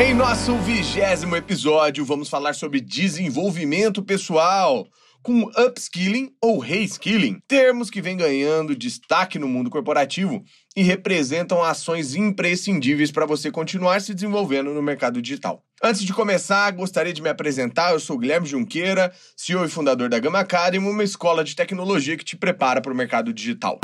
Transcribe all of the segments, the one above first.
Em nosso vigésimo episódio, vamos falar sobre desenvolvimento pessoal com upskilling ou reskilling, termos que vêm ganhando destaque no mundo corporativo e representam ações imprescindíveis para você continuar se desenvolvendo no mercado digital. Antes de começar, gostaria de me apresentar. Eu sou Guilherme Junqueira, CEO e fundador da Gama Academy, uma escola de tecnologia que te prepara para o mercado digital.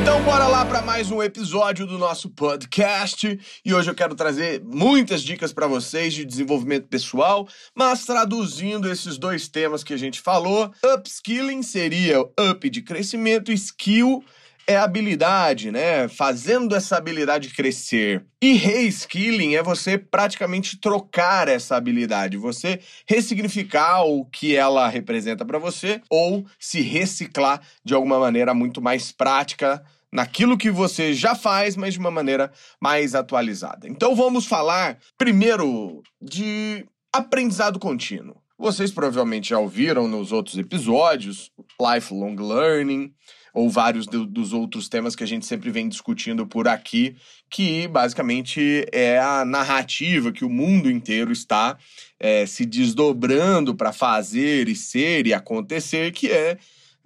Então bora lá para mais um episódio do nosso podcast e hoje eu quero trazer muitas dicas para vocês de desenvolvimento pessoal, mas traduzindo esses dois temas que a gente falou, upskilling seria up de crescimento, skill é habilidade, né? Fazendo essa habilidade crescer. E reskilling é você praticamente trocar essa habilidade, você ressignificar o que ela representa para você ou se reciclar de alguma maneira muito mais prática naquilo que você já faz, mas de uma maneira mais atualizada. Então vamos falar primeiro de aprendizado contínuo. Vocês provavelmente já ouviram nos outros episódios lifelong learning, ou vários do, dos outros temas que a gente sempre vem discutindo por aqui, que basicamente é a narrativa que o mundo inteiro está é, se desdobrando para fazer e ser e acontecer, que é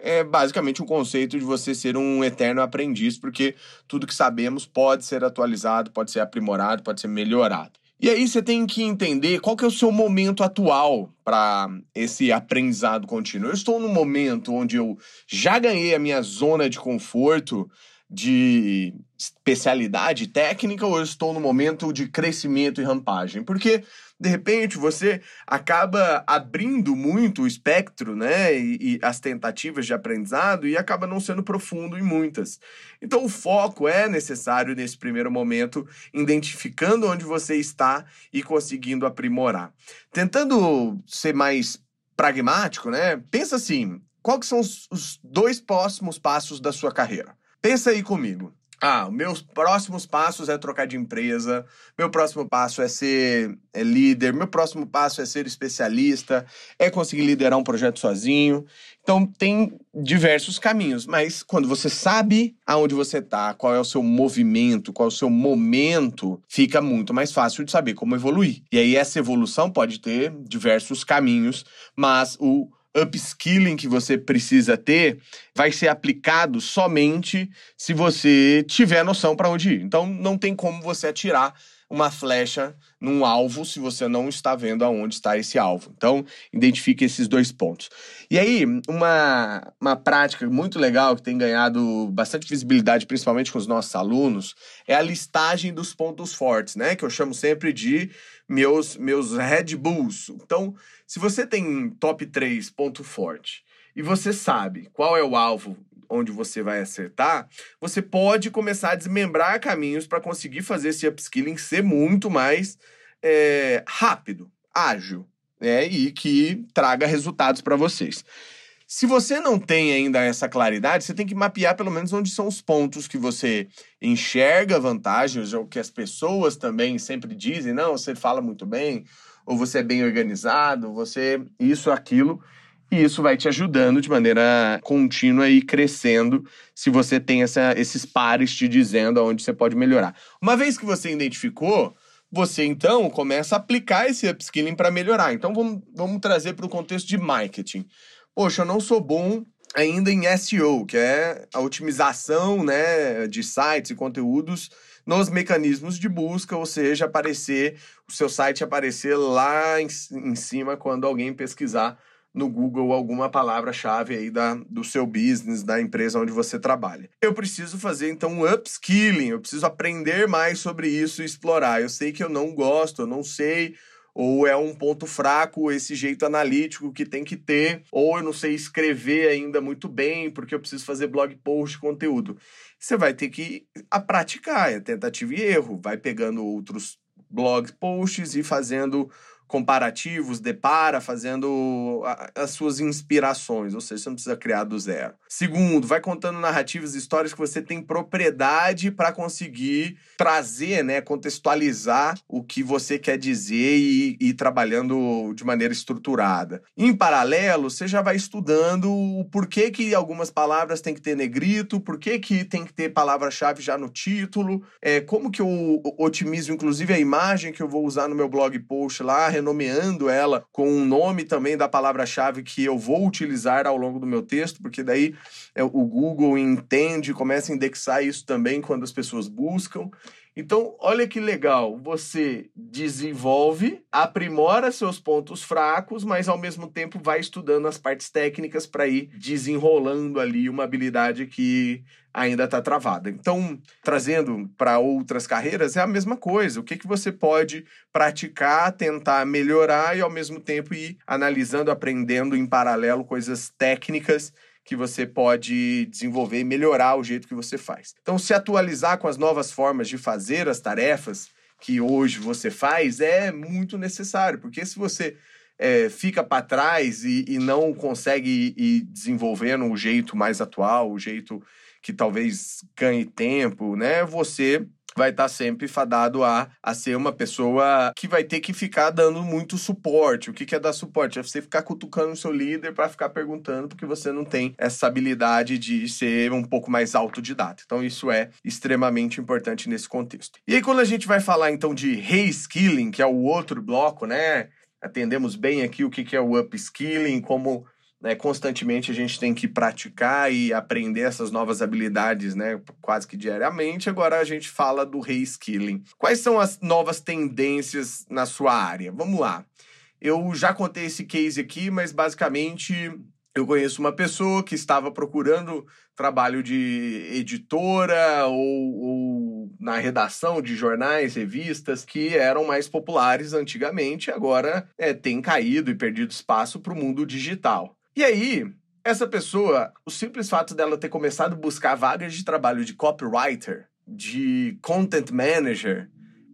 é basicamente um conceito de você ser um eterno aprendiz, porque tudo que sabemos pode ser atualizado, pode ser aprimorado, pode ser melhorado. E aí você tem que entender qual que é o seu momento atual para esse aprendizado contínuo. Eu estou num momento onde eu já ganhei a minha zona de conforto de especialidade técnica ou eu estou no momento de crescimento e rampagem? Porque de repente você acaba abrindo muito o espectro, né, e, e, as tentativas de aprendizado e acaba não sendo profundo em muitas. Então o foco é necessário nesse primeiro momento, identificando onde você está e conseguindo aprimorar. Tentando ser mais pragmático, né? Pensa assim, quais são os, os dois próximos passos da sua carreira? Pensa aí comigo. Ah, meus próximos passos é trocar de empresa, meu próximo passo é ser é líder, meu próximo passo é ser especialista, é conseguir liderar um projeto sozinho. Então tem diversos caminhos, mas quando você sabe aonde você está, qual é o seu movimento, qual é o seu momento, fica muito mais fácil de saber como evoluir. E aí essa evolução pode ter diversos caminhos, mas o upskilling que você precisa ter vai ser aplicado somente se você tiver noção para onde ir. Então não tem como você atirar uma flecha num alvo se você não está vendo aonde está esse alvo. Então, identifique esses dois pontos. E aí, uma, uma prática muito legal que tem ganhado bastante visibilidade, principalmente com os nossos alunos, é a listagem dos pontos fortes, né? Que eu chamo sempre de meus, meus Red Bulls. Então, se você tem top 3 ponto forte e você sabe qual é o alvo onde você vai acertar, você pode começar a desmembrar caminhos para conseguir fazer esse upskilling ser muito mais é, rápido, ágil, né? E que traga resultados para vocês. Se você não tem ainda essa claridade, você tem que mapear pelo menos onde são os pontos que você enxerga vantagens, ou que as pessoas também sempre dizem, não, você fala muito bem, ou você é bem organizado, você isso, aquilo. E isso vai te ajudando de maneira contínua e crescendo se você tem essa, esses pares te dizendo aonde você pode melhorar. Uma vez que você identificou, você então começa a aplicar esse upskilling para melhorar. Então vamos, vamos trazer para o contexto de marketing. Poxa, eu não sou bom ainda em SEO, que é a otimização né, de sites e conteúdos nos mecanismos de busca, ou seja, aparecer, o seu site aparecer lá em, em cima quando alguém pesquisar no Google alguma palavra-chave aí da, do seu business, da empresa onde você trabalha. Eu preciso fazer então um upskilling, eu preciso aprender mais sobre isso e explorar. Eu sei que eu não gosto, eu não sei ou é um ponto fraco esse jeito analítico que tem que ter, ou eu não sei escrever ainda muito bem, porque eu preciso fazer blog post, conteúdo. Você vai ter que a praticar, é tentativa e erro, vai pegando outros blog posts e fazendo comparativos, depara fazendo as suas inspirações, ou seja, você não precisa criar do zero. Segundo, vai contando narrativas, histórias que você tem propriedade para conseguir trazer, né, contextualizar o que você quer dizer e ir trabalhando de maneira estruturada. Em paralelo, você já vai estudando o porquê que algumas palavras têm que ter negrito, por que que tem que ter palavra-chave já no título, é, como que eu otimizo, inclusive, a imagem que eu vou usar no meu blog post lá, renomeando ela com um nome também da palavra-chave que eu vou utilizar ao longo do meu texto, porque daí é, o Google entende, começa a indexar isso também quando as pessoas buscam. Então, olha que legal, você desenvolve, aprimora seus pontos fracos, mas ao mesmo tempo vai estudando as partes técnicas para ir desenrolando ali uma habilidade que ainda está travada. Então, trazendo para outras carreiras, é a mesma coisa. O que, que você pode praticar, tentar melhorar e ao mesmo tempo ir analisando, aprendendo em paralelo coisas técnicas que você pode desenvolver e melhorar o jeito que você faz. Então, se atualizar com as novas formas de fazer as tarefas que hoje você faz é muito necessário, porque se você é, fica para trás e, e, não consegue ir desenvolvendo o jeito mais atual, o jeito que talvez ganhe tempo, né? Você vai estar tá sempre fadado a, a ser uma pessoa que vai ter que ficar dando muito suporte. O que, que é dar suporte? É você ficar cutucando o seu líder para ficar perguntando, porque você não tem essa habilidade de ser um pouco mais autodidata. Então, isso é extremamente importante nesse contexto. E aí, quando a gente vai falar então de reskilling, que é o outro bloco, né? Atendemos bem aqui o que, que é o upskilling, como né, constantemente a gente tem que praticar e aprender essas novas habilidades, né, quase que diariamente. Agora a gente fala do reskilling. Quais são as novas tendências na sua área? Vamos lá. Eu já contei esse case aqui, mas basicamente eu conheço uma pessoa que estava procurando trabalho de editora ou, ou, na redação de jornais, revistas que eram mais populares antigamente, agora é, tem caído e perdido espaço para o mundo digital. E aí, essa pessoa, o simples fato dela ter começado a buscar vagas de trabalho de copywriter, de content manager,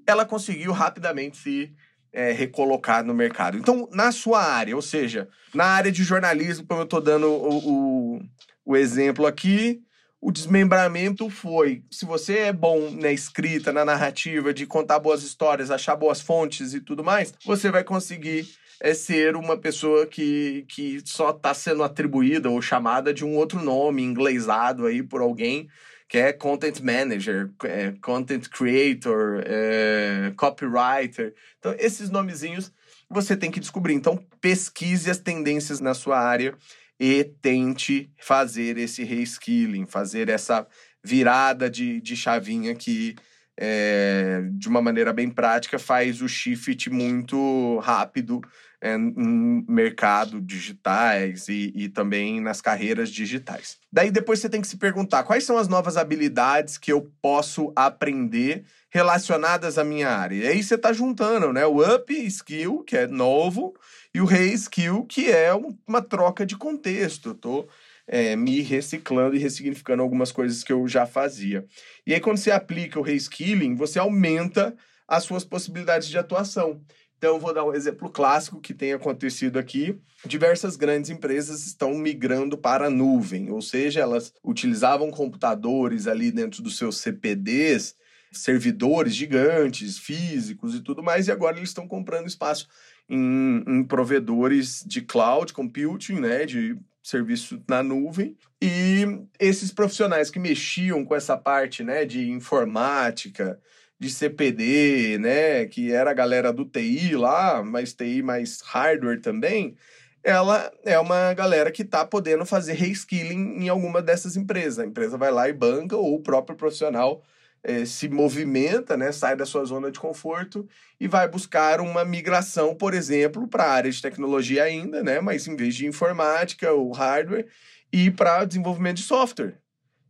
ela conseguiu rapidamente se é, recolocar no mercado. Então, na sua área, ou seja, na área de jornalismo, como eu estou dando o, o, o exemplo aqui, o desmembramento foi: se você é bom na escrita, na narrativa, de contar boas histórias, achar boas fontes e tudo mais, você vai conseguir é ser uma pessoa que, que só está sendo atribuída ou chamada de um outro nome inglesado aí por alguém que é content manager, é, content creator, é, copywriter. Então, esses nomezinhos você tem que descobrir. Então, pesquise as tendências na sua área e tente fazer esse reskilling, fazer essa virada de, de chavinha que é, de uma maneira bem prática, faz o shift muito rápido é, em mercado digitais e, e também nas carreiras digitais. Daí depois você tem que se perguntar quais são as novas habilidades que eu posso aprender relacionadas à minha área. E aí você está juntando, né? O up skill, que é novo, e o re-skill, que é uma troca de contexto. Eu tô é, me reciclando e ressignificando algumas coisas que eu já fazia. E aí, quando você aplica o reskilling, você aumenta as suas possibilidades de atuação. Então, vou dar um exemplo clássico que tem acontecido aqui. Diversas grandes empresas estão migrando para a nuvem, ou seja, elas utilizavam computadores ali dentro dos seus CPDs, servidores gigantes, físicos e tudo mais, e agora eles estão comprando espaço em, em provedores de cloud computing, né, de serviço na nuvem. E esses profissionais que mexiam com essa parte, né, de informática, de CPD, né, que era a galera do TI lá, mas TI mais hardware também, ela é uma galera que está podendo fazer reskilling em alguma dessas empresas. A empresa vai lá e banca, ou o próprio profissional é, se movimenta, né, sai da sua zona de conforto e vai buscar uma migração, por exemplo, para a área de tecnologia ainda, né, mas em vez de informática ou hardware, ir para desenvolvimento de software.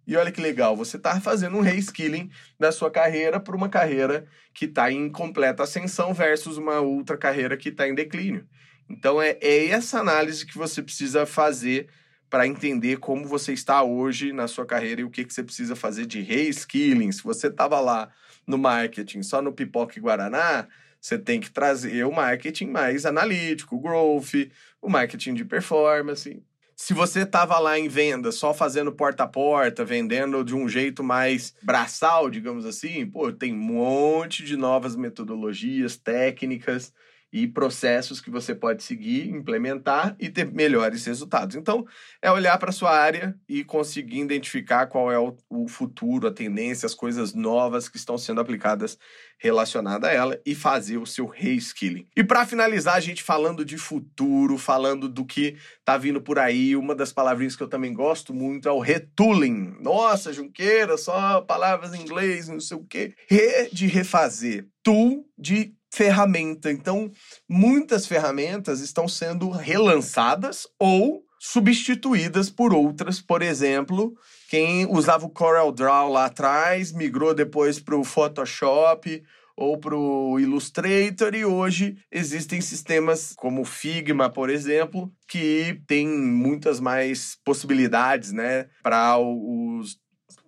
E olha que legal, você está fazendo um reskilling da sua carreira para uma carreira que está em completa ascensão versus uma outra carreira que está em declínio. Então é, é essa análise que você precisa fazer para entender como você está hoje na sua carreira e o que, que você precisa fazer de reskilling. Se você estava lá no marketing, só no pipoca e guaraná, você tem que trazer o marketing mais analítico, o growth, o marketing de performance. Se você estava lá em venda, só fazendo porta a porta, vendendo de um jeito mais braçal, digamos assim, pô, tem um monte de novas metodologias, técnicas e processos que você pode seguir, implementar e ter melhores resultados. Então, é olhar para a sua área e conseguir identificar qual é o, futuro, a tendência, as coisas novas que estão sendo aplicadas relacionadas a ela e fazer o seu reskilling. E para finalizar, a gente falando de futuro, falando do que tá vindo por aí, uma das palavrinhas que eu também gosto muito é o retooling. Nossa, Junqueira, só palavras em inglês, não sei o quê. Re de refazer, tool de ferramenta. Então, muitas ferramentas estão sendo relançadas ou substituídas por outras. Por exemplo, quem usava o Corel Draw lá atrás migrou depois para o Photoshop ou para o Illustrator e hoje existem sistemas como Figma, por exemplo, que tem muitas mais possibilidades, né, para os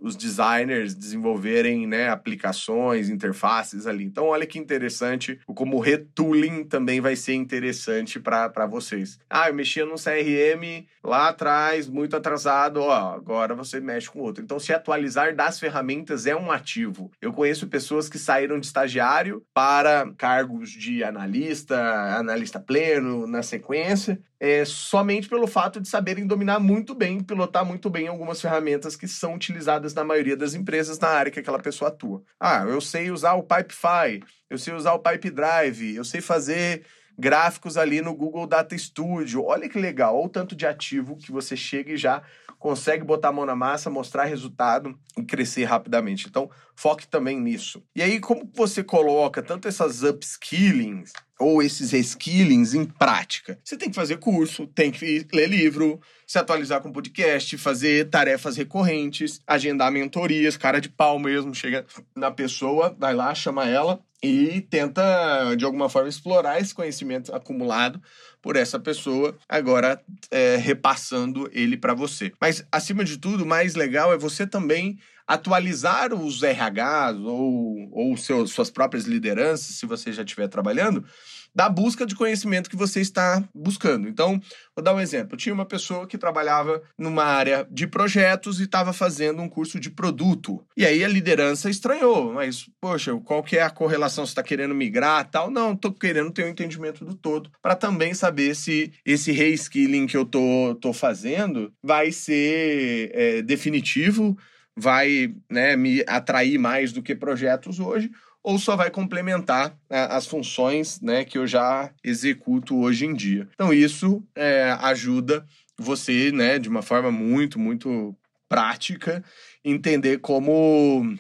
os designers desenvolverem né, aplicações, interfaces ali. Então, olha que interessante, como o retooling também vai ser interessante para vocês. Ah, eu mexia no CRM lá atrás, muito atrasado, ó, agora você mexe com outro. Então, se atualizar das ferramentas é um ativo. Eu conheço pessoas que saíram de estagiário para cargos de analista, analista pleno na sequência, é, somente pelo fato de saberem dominar muito bem, pilotar muito bem algumas ferramentas que são utilizadas na maioria das empresas na área que aquela pessoa atua. Ah, eu sei usar o Pipefy, eu sei usar o Pipe Drive, eu sei fazer gráficos ali no Google Data Studio. Olha que legal, olha o tanto de ativo que você chega e já consegue botar a mão na massa, mostrar resultado e crescer rapidamente. Então, foque também nisso. E aí, como você coloca tanto essas upskillings ou esses reskillings em prática? Você tem que fazer curso, tem que ler livro, se atualizar com podcast, fazer tarefas recorrentes, agendar mentorias, cara de pau mesmo, chega na pessoa, vai lá, chama ela e tenta, de alguma forma, explorar esse conhecimento acumulado por essa pessoa, agora é, repassando ele para você. Mas, acima de tudo, o mais legal é você também atualizar os RHs ou, ou seus, suas próprias lideranças, se você já estiver trabalhando, da busca de conhecimento que você está buscando. Então, vou dar um exemplo. Tinha uma pessoa que trabalhava numa área de projetos e estava fazendo um curso de produto. E aí a liderança estranhou, mas, poxa, qual que é a correlação? Você está querendo migrar tal? Não, estou querendo ter um entendimento do todo para também saber se esse reskilling que eu tô, tô fazendo vai ser é, definitivo, vai né, me atrair mais do que projetos hoje, ou só vai complementar né, as funções né, que eu já executo hoje em dia. Então, isso é, ajuda você, né, de uma forma muito, muito prática, entender como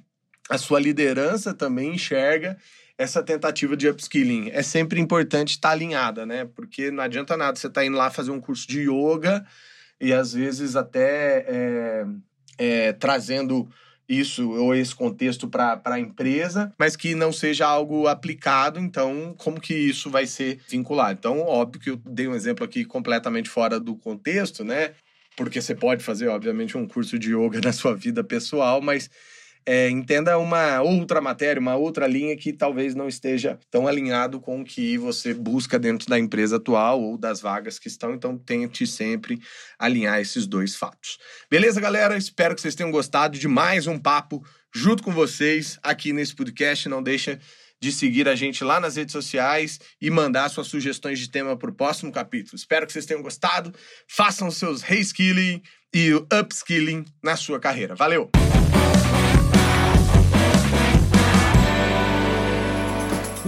a sua liderança também enxerga essa tentativa de upskilling. É sempre importante estar alinhada, né? Porque não adianta nada você estar tá indo lá fazer um curso de yoga e às vezes até é, é, trazendo isso ou esse contexto para a empresa, mas que não seja algo aplicado, então como que isso vai ser vinculado? Então, óbvio que eu dei um exemplo aqui completamente fora do contexto, né? Porque você pode fazer, obviamente, um curso de yoga na sua vida pessoal, mas é, entenda uma outra matéria, uma outra linha que talvez não esteja tão alinhado com o que você busca dentro da empresa atual ou das vagas que estão. Então, tente sempre alinhar esses dois fatos. Beleza, galera? Espero que vocês tenham gostado de mais um papo junto com vocês aqui nesse podcast. Não deixa de seguir a gente lá nas redes sociais e mandar suas sugestões de tema para o próximo capítulo. Espero que vocês tenham gostado. Façam seus reskilling e upskilling na sua carreira. Valeu!